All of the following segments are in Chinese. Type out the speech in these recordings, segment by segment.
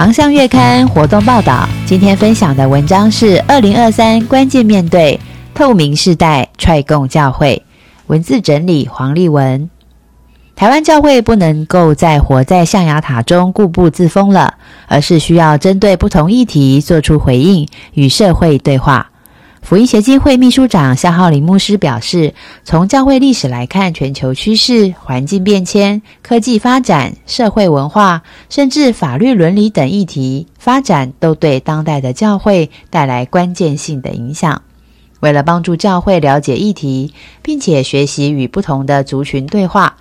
航向月刊活动报道，今天分享的文章是《二零二三关键面对透明世代踹共教会》，文字整理黄丽文。台湾教会不能够再活在象牙塔中固步自封了，而是需要针对不同议题做出回应，与社会对话。福音协进会秘书长夏浩林牧师表示，从教会历史来看，全球趋势、环境变迁、科技发展、社会文化，甚至法律伦理等议题发展，都对当代的教会带来关键性的影响。为了帮助教会了解议题，并且学习与不同的族群对话。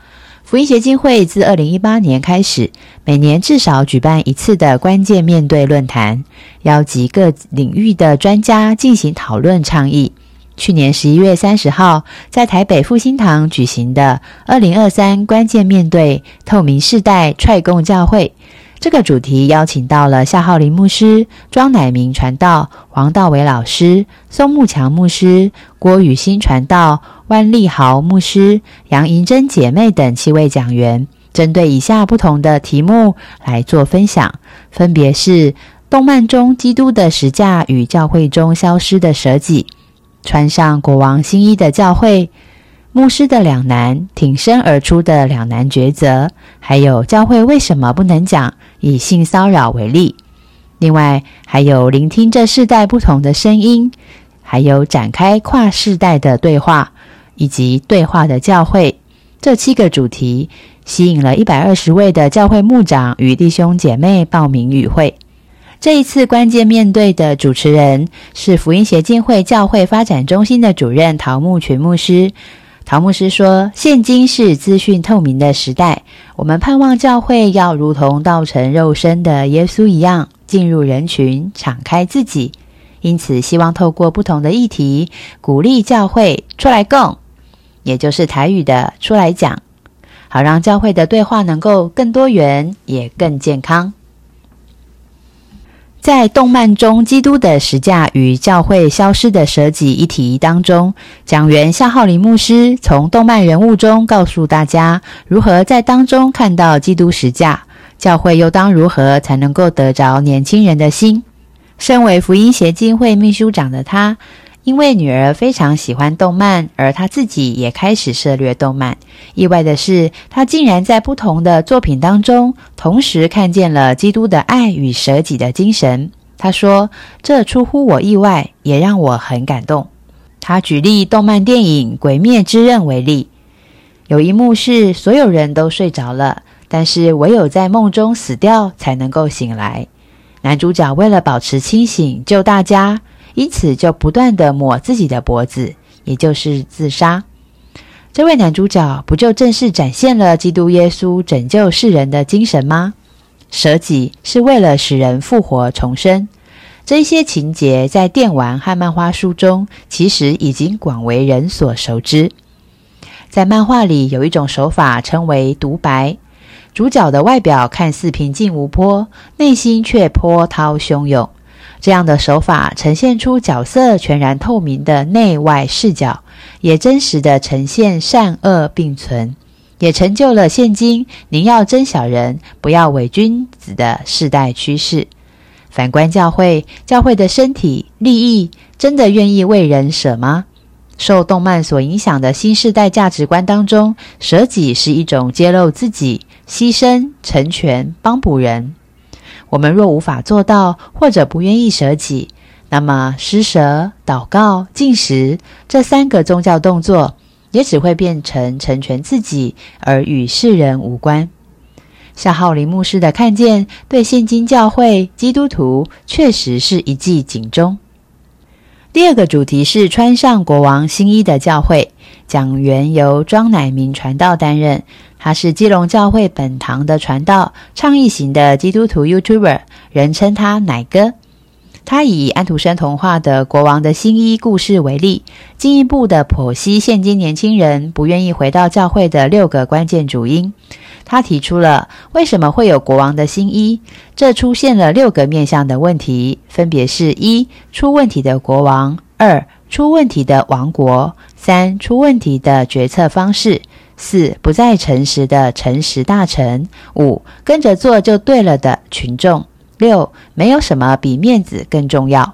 福音协进会自二零一八年开始，每年至少举办一次的关键面对论坛，邀集各领域的专家进行讨论倡议。去年十一月三十号，在台北复兴堂举行的二零二三关键面对透明世代踹共教会。这个主题邀请到了夏浩林牧师、庄乃明传道、黄道伟老师、宋木强牧师、郭雨欣传道、万丽豪牧师、杨银珍姐妹等七位讲员，针对以下不同的题目来做分享，分别是动漫中基督的十架与教会中消失的舍己，穿上国王新衣的教会。牧师的两难，挺身而出的两难抉择，还有教会为什么不能讲以性骚扰为例？另外，还有聆听这世代不同的声音，还有展开跨世代的对话，以及对话的教会。这七个主题吸引了一百二十位的教会牧长与弟兄姐妹报名与会。这一次关键面对的主持人是福音协进会教会发展中心的主任陶木群牧师。陶牧师说：“现今是资讯透明的时代，我们盼望教会要如同道成肉身的耶稣一样，进入人群，敞开自己。因此，希望透过不同的议题，鼓励教会出来共，也就是台语的出来讲，好让教会的对话能够更多元，也更健康。”在动漫中，基督的十架与教会消失的舍己一题当中，讲员夏浩林牧师从动漫人物中告诉大家，如何在当中看到基督十架，教会又当如何才能够得着年轻人的心。身为福音协进会秘书长的他。因为女儿非常喜欢动漫，而他自己也开始涉猎动漫。意外的是，他竟然在不同的作品当中，同时看见了基督的爱与舍己的精神。他说：“这出乎我意外，也让我很感动。”他举例动漫电影《鬼灭之刃》为例，有一幕是所有人都睡着了，但是唯有在梦中死掉才能够醒来。男主角为了保持清醒，救大家。因此，就不断的抹自己的脖子，也就是自杀。这位男主角不就正是展现了基督耶稣拯救世人的精神吗？舍己是为了使人复活重生。这些情节在电玩和漫画书中其实已经广为人所熟知。在漫画里，有一种手法称为独白，主角的外表看似平静无波，内心却波涛汹涌。这样的手法呈现出角色全然透明的内外视角，也真实的呈现善恶并存，也成就了现今您要真小人，不要伪君子的世代趋势。反观教会，教会的身体利益真的愿意为人舍吗？受动漫所影响的新时代价值观当中，舍己是一种揭露自己、牺牲、成全、帮补人。我们若无法做到，或者不愿意舍己，那么施舍、祷告、进食这三个宗教动作，也只会变成成全自己，而与世人无关。夏浩林牧师的看见，对现今教会基督徒确实是一记警钟。第二个主题是穿上国王新衣的教会，讲员由庄乃明传道担任。他是基隆教会本堂的传道、倡议型的基督徒 YouTuber，人称他奶哥。他以安徒生童话的《国王的新衣》故事为例，进一步的剖析现今年轻人不愿意回到教会的六个关键主因。他提出了为什么会有国王的新衣，这出现了六个面向的问题，分别是：一、出问题的国王；二、出问题的王国；三、出问题的决策方式。四不再诚实的诚实大臣，五跟着做就对了的群众，六没有什么比面子更重要。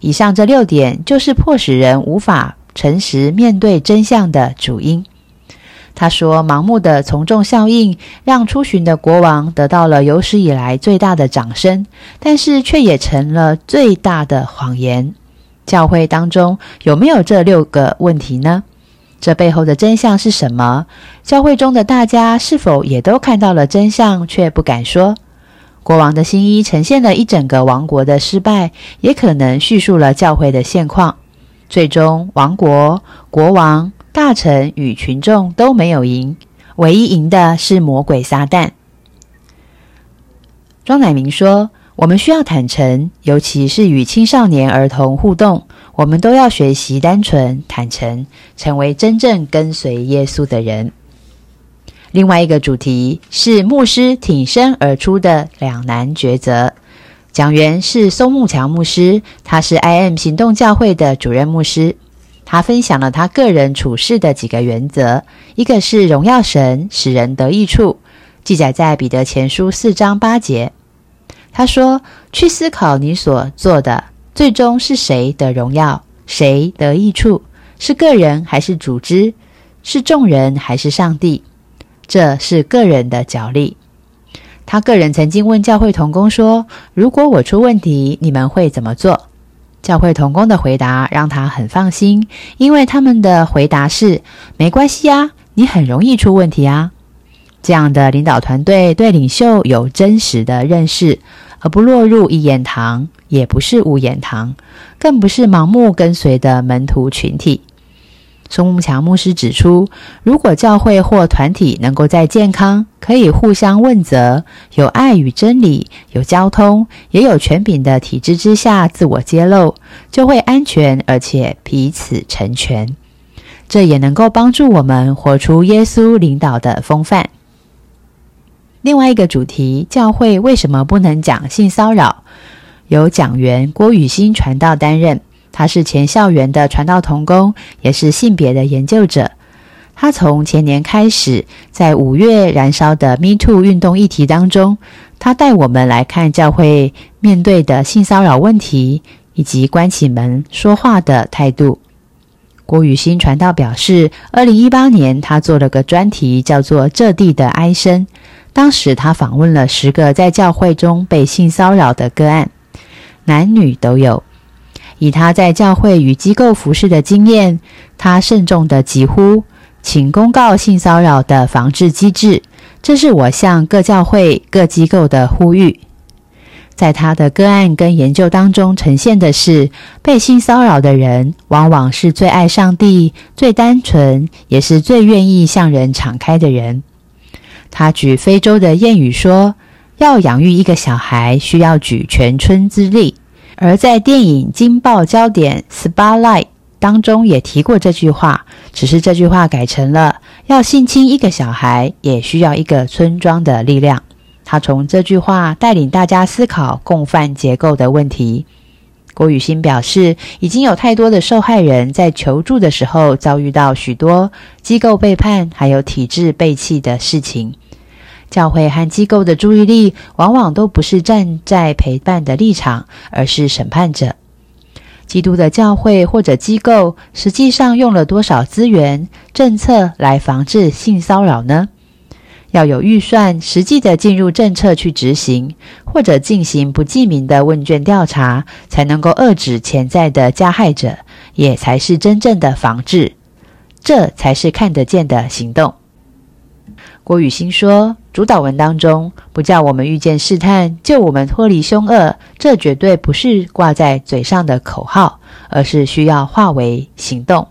以上这六点就是迫使人无法诚实面对真相的主因。他说，盲目的从众效应让出巡的国王得到了有史以来最大的掌声，但是却也成了最大的谎言。教会当中有没有这六个问题呢？这背后的真相是什么？教会中的大家是否也都看到了真相，却不敢说？国王的新衣呈现了一整个王国的失败，也可能叙述了教会的现况。最终，王国、国王、大臣与群众都没有赢，唯一赢的是魔鬼撒旦。庄乃明说。我们需要坦诚，尤其是与青少年儿童互动，我们都要学习单纯、坦诚，成为真正跟随耶稣的人。另外一个主题是牧师挺身而出的两难抉择。讲员是松木强牧师，他是 I.M 行动教会的主任牧师。他分享了他个人处事的几个原则，一个是荣耀神，使人得益处，记载在彼得前书四章八节。他说：“去思考你所做的，最终是谁的荣耀，谁得益处？是个人还是组织？是众人还是上帝？这是个人的角力。”他个人曾经问教会同工说：“如果我出问题，你们会怎么做？”教会同工的回答让他很放心，因为他们的回答是：“没关系啊，你很容易出问题啊。”这样的领导团队对领袖有真实的认识，而不落入一言堂，也不是无言堂，更不是盲目跟随的门徒群体。松木强牧师指出，如果教会或团体能够在健康、可以互相问责、有爱与真理、有交通、也有权柄的体制之下自我揭露，就会安全而且彼此成全。这也能够帮助我们活出耶稣领导的风范。另外一个主题，教会为什么不能讲性骚扰？由讲员郭雨欣传道担任，他是前校园的传道童工，也是性别的研究者。他从前年开始，在五月燃烧的 Me Too 运动议题当中，他带我们来看教会面对的性骚扰问题，以及关起门说话的态度。郭雨欣传道表示，二零一八年他做了个专题，叫做《这地的哀声》。当时他访问了十个在教会中被性骚扰的个案，男女都有。以他在教会与机构服侍的经验，他慎重的疾呼，请公告性骚扰的防治机制。这是我向各教会、各机构的呼吁。在他的个案跟研究当中，呈现的是被性骚扰的人，往往是最爱上帝、最单纯，也是最愿意向人敞开的人。他举非洲的谚语说：“要养育一个小孩，需要举全村之力。”而在电影《惊爆焦点》（Spotlight） 当中也提过这句话，只是这句话改成了：“要性侵一个小孩，也需要一个村庄的力量。”他从这句话带领大家思考共犯结构的问题。郭雨欣表示，已经有太多的受害人在求助的时候遭遇到许多机构背叛，还有体制背弃的事情。教会和机构的注意力往往都不是站在陪伴的立场，而是审判者。基督的教会或者机构实际上用了多少资源、政策来防治性骚扰呢？要有预算，实际的进入政策去执行，或者进行不记名的问卷调查，才能够遏制潜在的加害者，也才是真正的防治。这才是看得见的行动。郭雨欣说：“主导文当中不叫我们遇见试探，救我们脱离凶恶，这绝对不是挂在嘴上的口号，而是需要化为行动。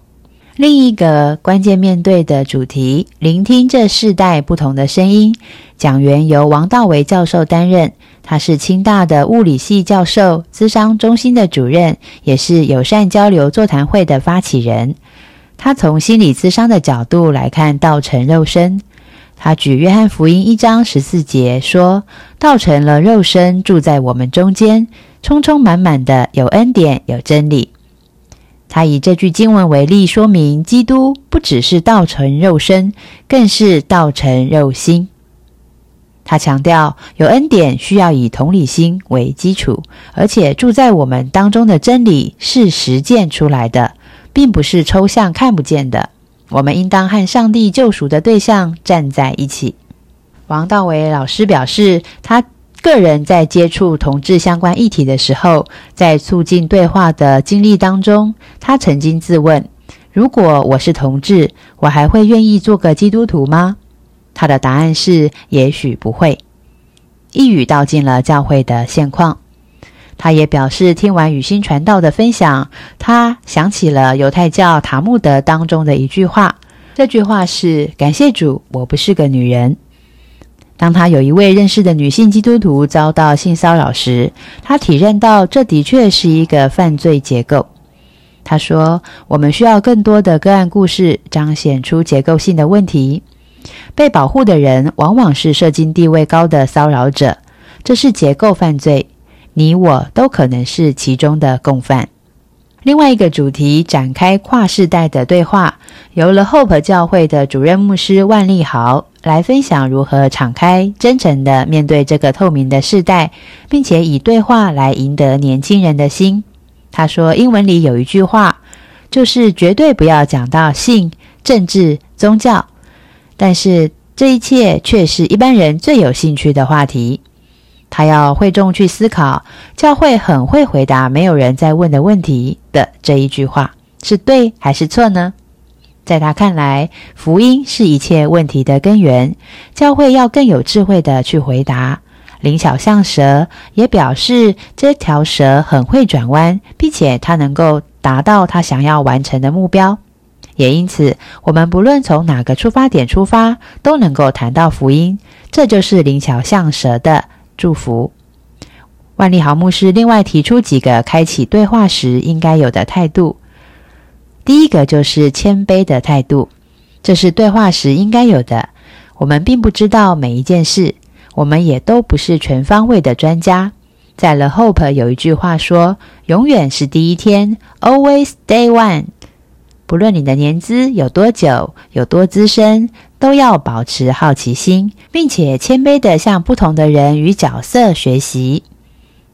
另一个关键面对的主题，聆听这世代不同的声音。讲员由王道维教授担任，他是清大的物理系教授，资商中心的主任，也是友善交流座谈会的发起人。他从心理咨商的角度来看道成肉身。他举约翰福音一章十四节说：“道成了肉身，住在我们中间，充充满满的有恩典，有真理。”他以这句经文为例，说明基督不只是道成肉身，更是道成肉心。他强调，有恩典需要以同理心为基础，而且住在我们当中的真理是实践出来的，并不是抽象看不见的。我们应当和上帝救赎的对象站在一起。王道伟老师表示，他。个人在接触同志相关议题的时候，在促进对话的经历当中，他曾经自问：如果我是同志，我还会愿意做个基督徒吗？他的答案是：也许不会。一语道尽了教会的现况。他也表示，听完雨欣传道的分享，他想起了犹太教塔木德当中的一句话。这句话是：感谢主，我不是个女人。当他有一位认识的女性基督徒遭到性骚扰时，他体认到这的确是一个犯罪结构。他说：“我们需要更多的个案故事，彰显出结构性的问题。被保护的人往往是社经地位高的骚扰者，这是结构犯罪。你我都可能是其中的共犯。”另外一个主题展开跨世代的对话，由了 Hope 教会的主任牧师万利豪来分享如何敞开、真诚的面对这个透明的世代，并且以对话来赢得年轻人的心。他说，英文里有一句话，就是绝对不要讲到性、政治、宗教，但是这一切却是一般人最有兴趣的话题。他要会众去思考，教会很会回答没有人在问的问题的这一句话是对还是错呢？在他看来，福音是一切问题的根源，教会要更有智慧的去回答。灵巧像蛇也表示，这条蛇很会转弯，并且它能够达到它想要完成的目标。也因此，我们不论从哪个出发点出发，都能够谈到福音。这就是灵巧像蛇的。祝福万利豪牧师另外提出几个开启对话时应该有的态度。第一个就是谦卑的态度，这是对话时应该有的。我们并不知道每一件事，我们也都不是全方位的专家。在 The Hope 有一句话说：“永远是第一天，Always Day One。”不论你的年资有多久，有多资深。都要保持好奇心，并且谦卑的向不同的人与角色学习。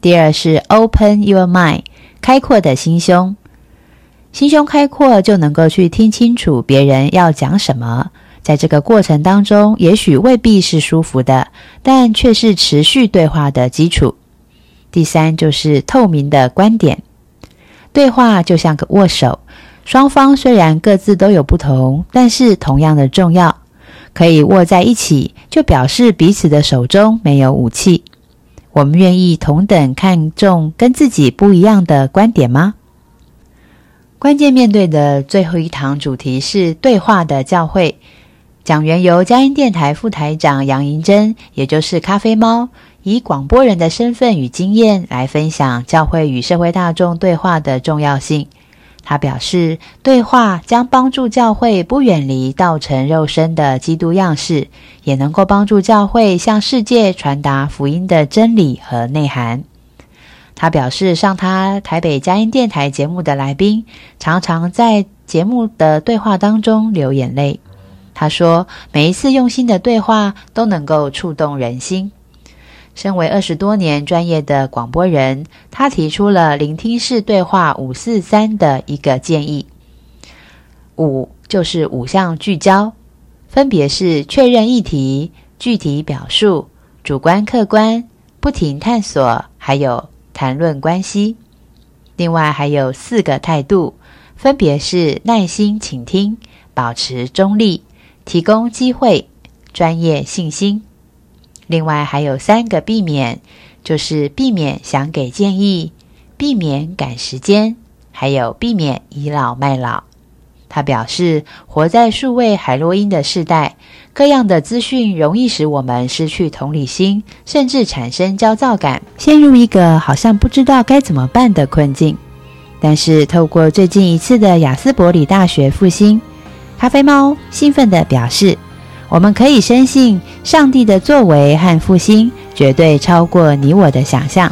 第二是 open your mind，开阔的心胸，心胸开阔就能够去听清楚别人要讲什么。在这个过程当中，也许未必是舒服的，但却是持续对话的基础。第三就是透明的观点，对话就像个握手，双方虽然各自都有不同，但是同样的重要。可以握在一起，就表示彼此的手中没有武器。我们愿意同等看重跟自己不一样的观点吗？关键面对的最后一堂主题是对话的教会。讲员由佳音电台副台长杨银珍，也就是咖啡猫，以广播人的身份与经验来分享教会与社会大众对话的重要性。他表示，对话将帮助教会不远离道成肉身的基督样式，也能够帮助教会向世界传达福音的真理和内涵。他表示，上他台北佳音电台节目的来宾，常常在节目的对话当中流眼泪。他说，每一次用心的对话都能够触动人心。身为二十多年专业的广播人，他提出了聆听式对话五四三的一个建议。五就是五项聚焦，分别是确认议题、具体表述、主观客观、不停探索，还有谈论关系。另外还有四个态度，分别是耐心倾听、保持中立、提供机会、专业信心。另外还有三个避免，就是避免想给建议，避免赶时间，还有避免倚老卖老。他表示，活在数位海洛因的时代，各样的资讯容易使我们失去同理心，甚至产生焦躁感，陷入一个好像不知道该怎么办的困境。但是，透过最近一次的雅斯伯里大学复兴，咖啡猫兴奋地表示，我们可以深信上帝的作为和复兴绝对超过你我的想象。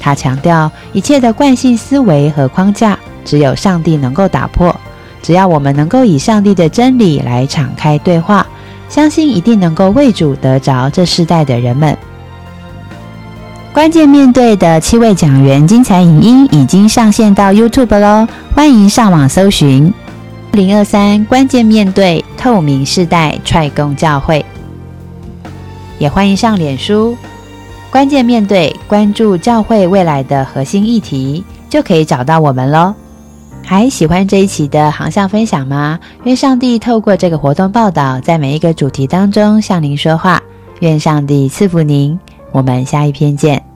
他强调，一切的惯性思维和框架，只有上帝能够打破。只要我们能够以上帝的真理来敞开对话，相信一定能够为主得着这世代的人们。关键面对的七位讲员精彩影音已经上线到 YouTube 喽，欢迎上网搜寻“零二三关键面对透明世代踹共教会”，也欢迎上脸书“关键面对”关注教会未来的核心议题，就可以找到我们喽。还喜欢这一期的航向分享吗？愿上帝透过这个活动报道，在每一个主题当中向您说话。愿上帝赐福您。我们下一篇见。